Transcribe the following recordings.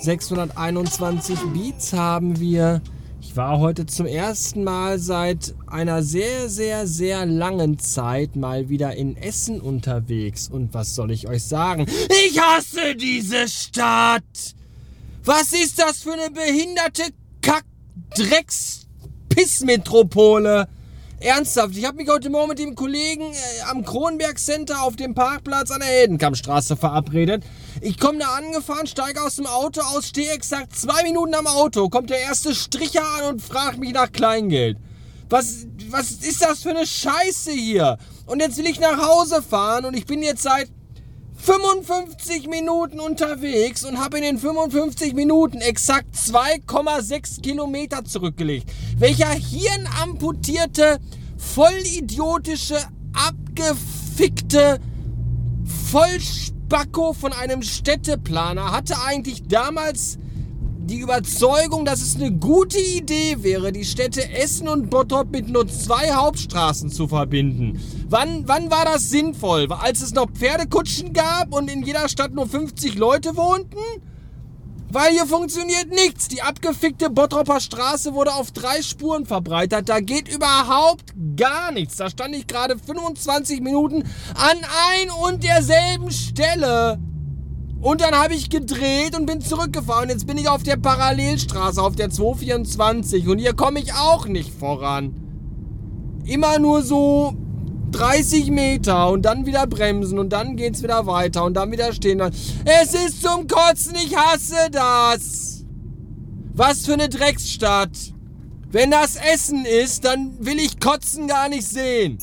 621 Beats haben wir. Ich war heute zum ersten Mal seit einer sehr, sehr, sehr langen Zeit mal wieder in Essen unterwegs. Und was soll ich euch sagen? Ich hasse diese Stadt! Was ist das für eine behinderte Kack-Drecks-Pissmetropole? Ernsthaft, ich habe mich heute Morgen mit dem Kollegen äh, am Kronberg Center auf dem Parkplatz an der Heldenkampfstraße verabredet. Ich komme da angefahren, steige aus dem Auto aus, stehe exakt zwei Minuten am Auto, kommt der erste Stricher an und fragt mich nach Kleingeld. Was, was ist das für eine Scheiße hier? Und jetzt will ich nach Hause fahren und ich bin jetzt seit 55 Minuten unterwegs und habe in den 55 Minuten exakt 2,6 Kilometer zurückgelegt. Welcher hirnamputierte, vollidiotische, abgefickte Vollspacko von einem Städteplaner hatte eigentlich damals die Überzeugung, dass es eine gute Idee wäre, die Städte Essen und Bottrop mit nur zwei Hauptstraßen zu verbinden. Wann, wann war das sinnvoll? Als es noch Pferdekutschen gab und in jeder Stadt nur 50 Leute wohnten? Weil hier funktioniert nichts. Die abgefickte Bottropper Straße wurde auf drei Spuren verbreitert. Da geht überhaupt gar nichts. Da stand ich gerade 25 Minuten an ein und derselben Stelle. Und dann habe ich gedreht und bin zurückgefahren. Jetzt bin ich auf der Parallelstraße, auf der 224. Und hier komme ich auch nicht voran. Immer nur so 30 Meter und dann wieder bremsen und dann geht's wieder weiter und dann wieder stehen. Es ist zum Kotzen, ich hasse das. Was für eine Drecksstadt. Wenn das Essen ist, dann will ich Kotzen gar nicht sehen.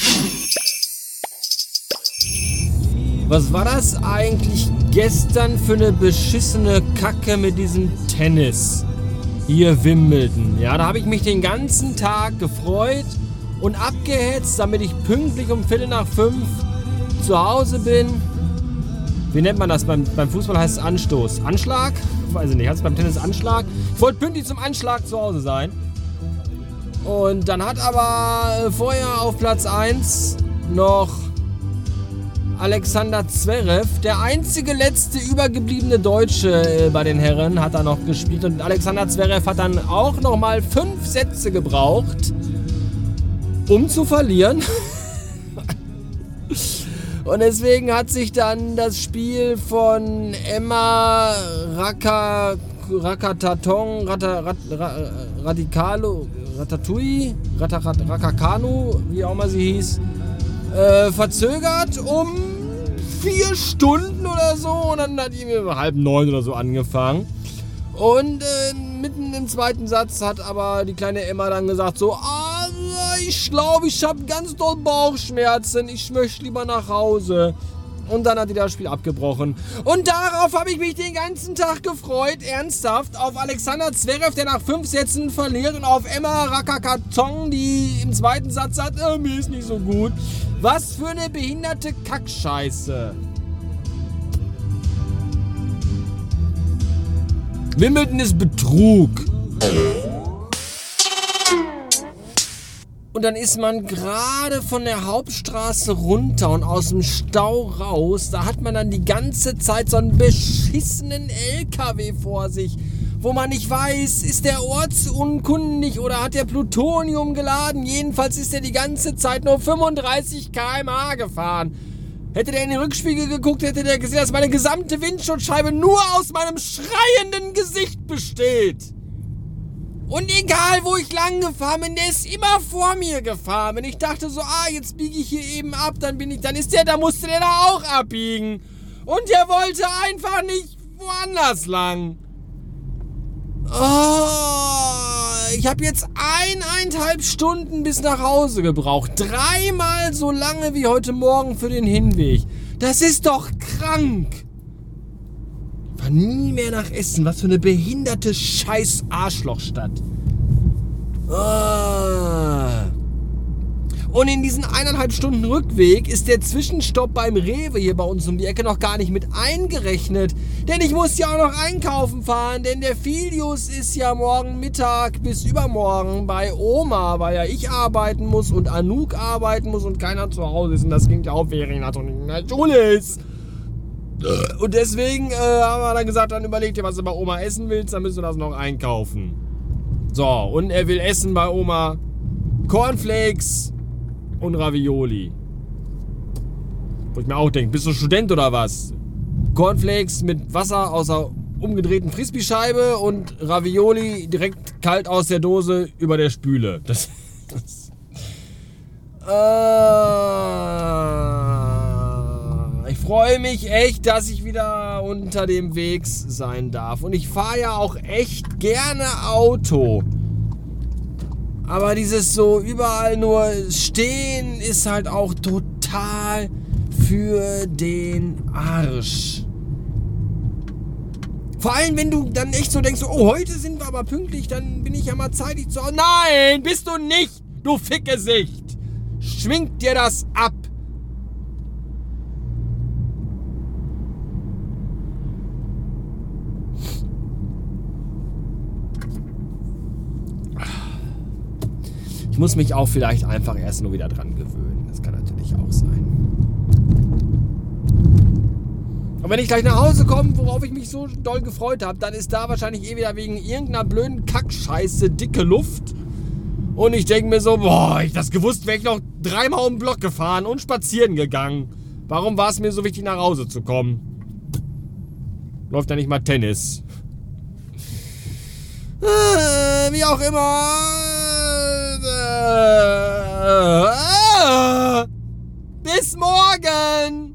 Was war das eigentlich gestern für eine beschissene Kacke mit diesem Tennis? Hier Wimbledon. Ja, da habe ich mich den ganzen Tag gefreut und abgehetzt, damit ich pünktlich um Viertel nach fünf zu Hause bin. Wie nennt man das? Beim, beim Fußball heißt es Anstoß. Anschlag? Weiß ich nicht. Heißt es beim Tennis Anschlag? Ich wollte pünktlich zum Anschlag zu Hause sein. Und dann hat aber vorher auf Platz 1 noch Alexander Zverev, der einzige letzte übergebliebene Deutsche äh, bei den Herren, hat da noch gespielt. Und Alexander Zverev hat dann auch noch mal fünf Sätze gebraucht, um zu verlieren. Und deswegen hat sich dann das Spiel von Emma Raka, Rakatatong, Rata, Rat, Radikalo, Ratatouille, Rakakanu, wie auch immer sie hieß, äh, verzögert um vier Stunden oder so. Und dann hat die um halb neun oder so angefangen. Und äh, mitten im zweiten Satz hat aber die kleine Emma dann gesagt so, ah, ich glaube, ich habe ganz doll Bauchschmerzen. Ich möchte lieber nach Hause. Und dann hat die das Spiel abgebrochen. Und darauf habe ich mich den ganzen Tag gefreut, ernsthaft, auf Alexander Zverev, der nach fünf Sätzen verliert, und auf Emma Rakakatong, die im zweiten Satz sagt, äh, mir ist nicht so gut. Was für eine behinderte Kackscheiße. Wimbledon ist Betrug. Und dann ist man gerade von der Hauptstraße runter und aus dem Stau raus. Da hat man dann die ganze Zeit so einen beschissenen LKW vor sich wo man nicht weiß, ist der ortsunkundig oder hat der Plutonium geladen. Jedenfalls ist er die ganze Zeit nur 35 km/h gefahren. Hätte der in den Rückspiegel geguckt, hätte der gesehen, dass meine gesamte Windschutzscheibe nur aus meinem schreienden Gesicht besteht. Und egal, wo ich lang gefahren bin, der ist immer vor mir gefahren. Wenn ich dachte so, ah, jetzt biege ich hier eben ab, dann bin ich, dann ist der, da musste der da auch abbiegen. Und der wollte einfach nicht woanders lang. Oh, ich habe jetzt eineinhalb Stunden bis nach Hause gebraucht. Dreimal so lange wie heute Morgen für den Hinweg. Das ist doch krank. Fahr nie mehr nach Essen. Was für eine behinderte scheiß Arschlochstadt. Oh. Und in diesen eineinhalb Stunden Rückweg ist der Zwischenstopp beim Rewe hier bei uns um die Ecke noch gar nicht mit eingerechnet. Denn ich muss ja auch noch einkaufen fahren, denn der Filius ist ja morgen Mittag bis übermorgen bei Oma, weil ja ich arbeiten muss und Anouk arbeiten muss und keiner zu Hause ist. Und das klingt ja auch, während er in der Schule ist. Und deswegen äh, haben wir dann gesagt, dann überleg dir, was du bei Oma essen willst, dann müssen wir das noch einkaufen. So, und er will essen bei Oma Cornflakes und Ravioli. Wo ich mir auch denke, bist du Student oder was? Cornflakes mit Wasser aus der umgedrehten Frisbee-Scheibe und Ravioli direkt kalt aus der Dose über der Spüle. Das, das äh, ich freue mich echt, dass ich wieder unter dem Weg sein darf. Und ich fahre ja auch echt gerne Auto. Aber dieses so überall nur stehen ist halt auch total für den Arsch. Vor allem, wenn du dann echt so denkst, oh, heute sind wir aber pünktlich, dann bin ich ja mal zeitig zu Hause. Nein, bist du nicht, du Fickgesicht. Schwingt dir das ab. Ich muss mich auch vielleicht einfach erst nur wieder dran gewöhnen. Das kann natürlich auch sein. Und wenn ich gleich nach Hause komme, worauf ich mich so doll gefreut habe, dann ist da wahrscheinlich eh wieder wegen irgendeiner blöden Kackscheiße dicke Luft. Und ich denke mir so, boah, ich das gewusst, wäre ich noch dreimal um den Block gefahren und spazieren gegangen. Warum war es mir so wichtig, nach Hause zu kommen? Läuft ja nicht mal Tennis. Äh, wie auch immer. Uh, ah! Bis morgen!